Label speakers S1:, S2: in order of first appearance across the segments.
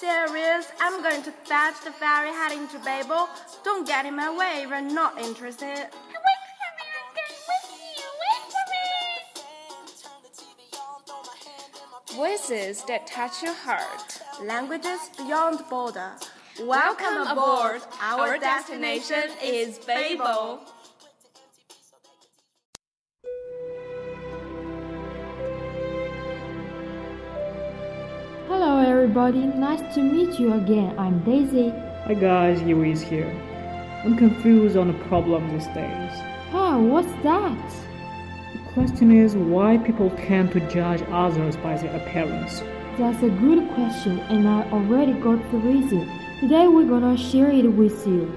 S1: Serious. I'm going to fetch the ferry heading to Babel. Don't get in my way if you're not interested.
S2: Wait for me, I'm going. Wait for me.
S3: Voices that touch your heart.
S1: Languages beyond border.
S3: Welcome aboard. Our destination is Babel.
S4: Everybody, nice to meet you again. I'm Daisy.
S5: Hi guys, Yui is here. I'm confused on the problem these days.
S4: Huh, what's that?
S5: The question is why people tend to judge others by their appearance.
S4: That's a good question, and I already got the reason. Today we're gonna share it with you.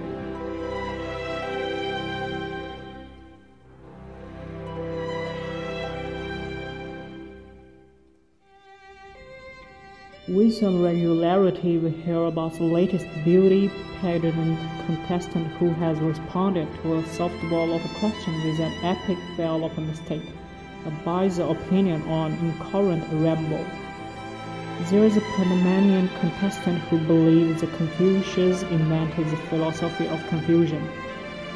S5: With some regularity, we hear about the latest beauty pageant contestant who has responded to a softball of a question with an epic fail of a mistake, a biased opinion on incoherent ramble. There is a Panamanian contestant who believes the Confucius invented the philosophy of confusion.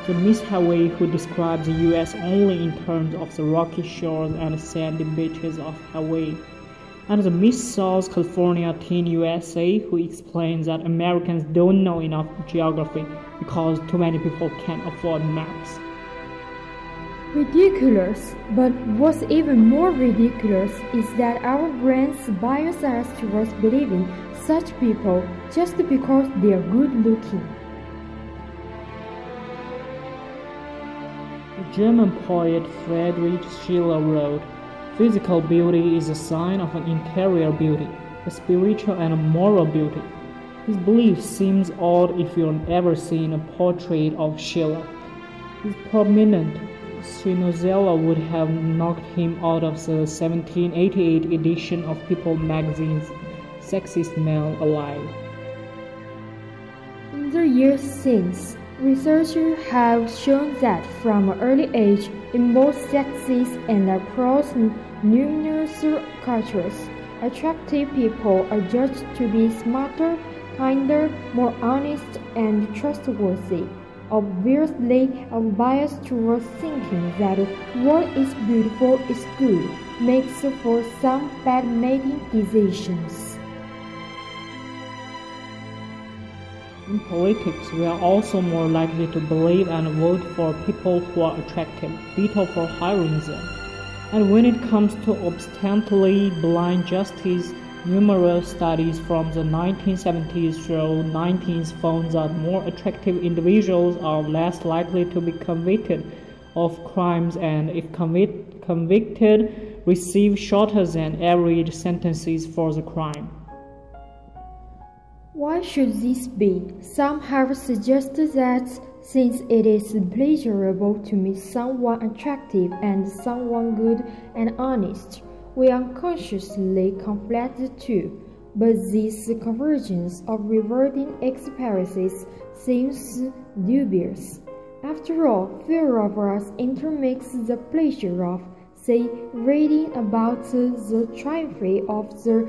S5: The Miss Hawaii who describes the US only in terms of the rocky shores and sandy beaches of Hawaii and the Miss South Carolina Teen USA who explains that Americans don't know enough geography because too many people can't afford maps.
S4: Ridiculous, but what's even more ridiculous is that our brains bias us towards believing such people just because they are good looking.
S5: The German poet Friedrich Schiller wrote, Physical beauty is a sign of an interior beauty, a spiritual and a moral beauty. His belief seems odd if you've ever seen a portrait of Schiller. His prominent Sinozella would have knocked him out of the 1788 edition of People magazine's Sexiest Man Alive.
S4: In the years since, researchers have shown that from an early age, in both sexes and across numerous cultures, attractive people are judged to be smarter, kinder, more honest, and trustworthy. Obviously, a bias towards thinking that what is beautiful is good makes for some bad mating decisions.
S5: In politics, we are also more likely to believe and vote for people who are attractive, ditto for hiring them. And when it comes to obstinately blind justice, numerous studies from the 1970s through 90s found that more attractive individuals are less likely to be convicted of crimes and, if convic- convicted, receive shorter than average sentences for the crime.
S4: Why should this be? Some have suggested that since it is pleasurable to meet someone attractive and someone good and honest, we unconsciously conflate the two. But this convergence of rewarding experiences seems dubious. After all, few of us intermix the pleasure of, say, reading about the triumph of the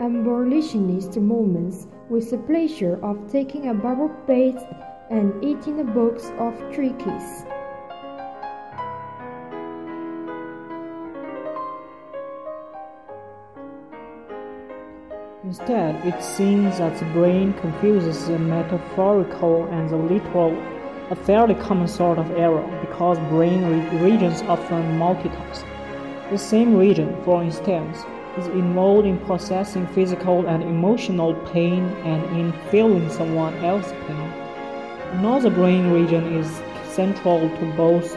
S4: abolitionist movements with the pleasure of taking a bubble bath and eating a box of trickies.
S5: Instead, it seems that the brain confuses the metaphorical and the literal, a fairly common sort of error because brain re- regions often multitask. The same region, for instance, is involved in processing physical and emotional pain and in feeling someone else's pain. Another brain region is central to both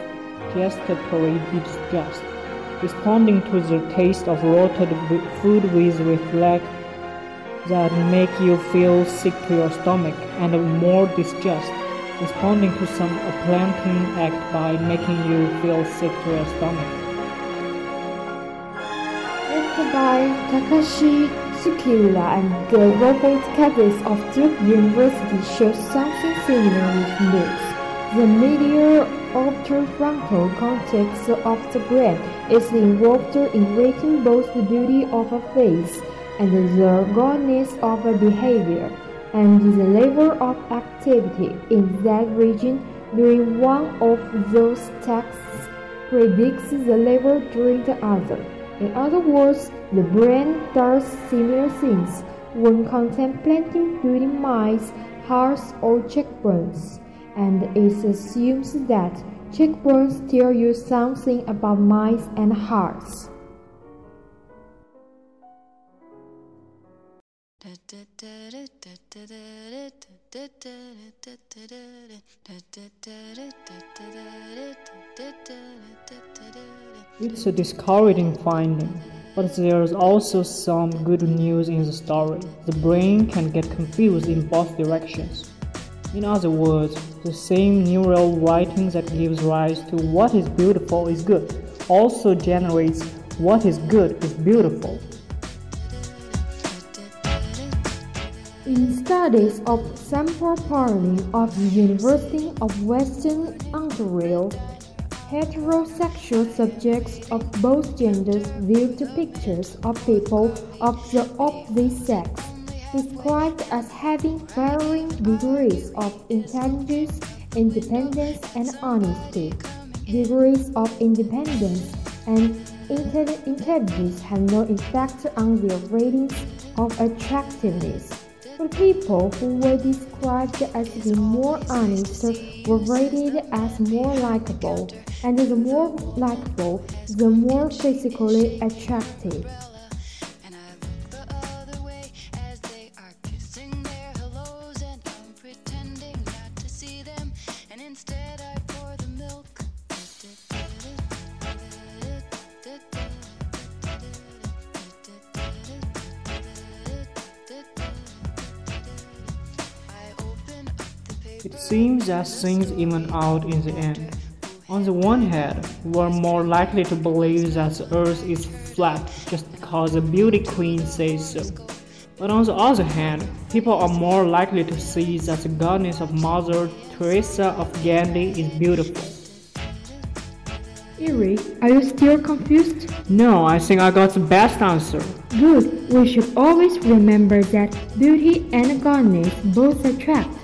S5: gustatory disgust, responding to the taste of rotted food with reflex that make you feel sick to your stomach and more disgust, responding to some planting act by making you feel sick to your stomach.
S4: By Takashi Tsukiura and the Roberto Cabeza of Duke University shows something with moods. The medial orbitofrontal cortex of the brain is involved in rating both the beauty of a face and the goodness of a behavior, and the level of activity in that region during one of those tasks predicts the level during the other. In other words, the brain does similar things when contemplating beauty mice, hearts, or cheekbones, and it assumes that cheekbones tell you something about minds and hearts.
S5: It's a discouraging finding, but there's also some good news in the story. The brain can get confused in both directions. In other words, the same neural wiring that gives rise to what is beautiful is good also generates what is good is beautiful.
S4: In studies of Sampo Paunonen of the University of Western Ontario, heterosexual subjects of both genders viewed pictures of people of the opposite sex, described as having varying degrees of intelligence, independence, and honesty. Degrees of independence and intelligence have no effect on their ratings of attractiveness. For people who were described as being more honest were rated as more likable, and the more likable, the more physically attractive.
S5: It seems that things even out in the end. On the one hand, we're more likely to believe that the earth is flat just because a beauty queen says so. But on the other hand, people are more likely to see that the goddess of Mother Teresa of Gandhi is beautiful.
S4: Yuri, are you still confused?
S5: No, I think I got the best answer.
S4: Good. We should always remember that beauty and goodness both attract.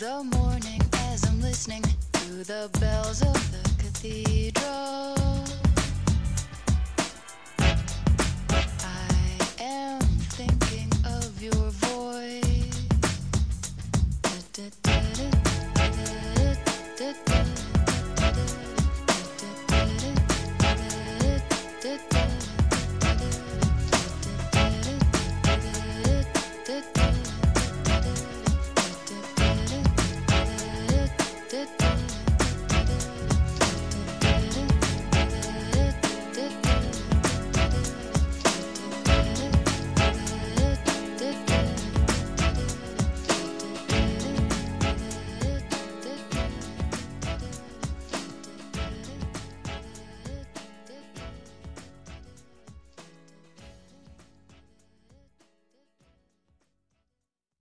S6: The morning as I'm listening to the bells of the cathedral.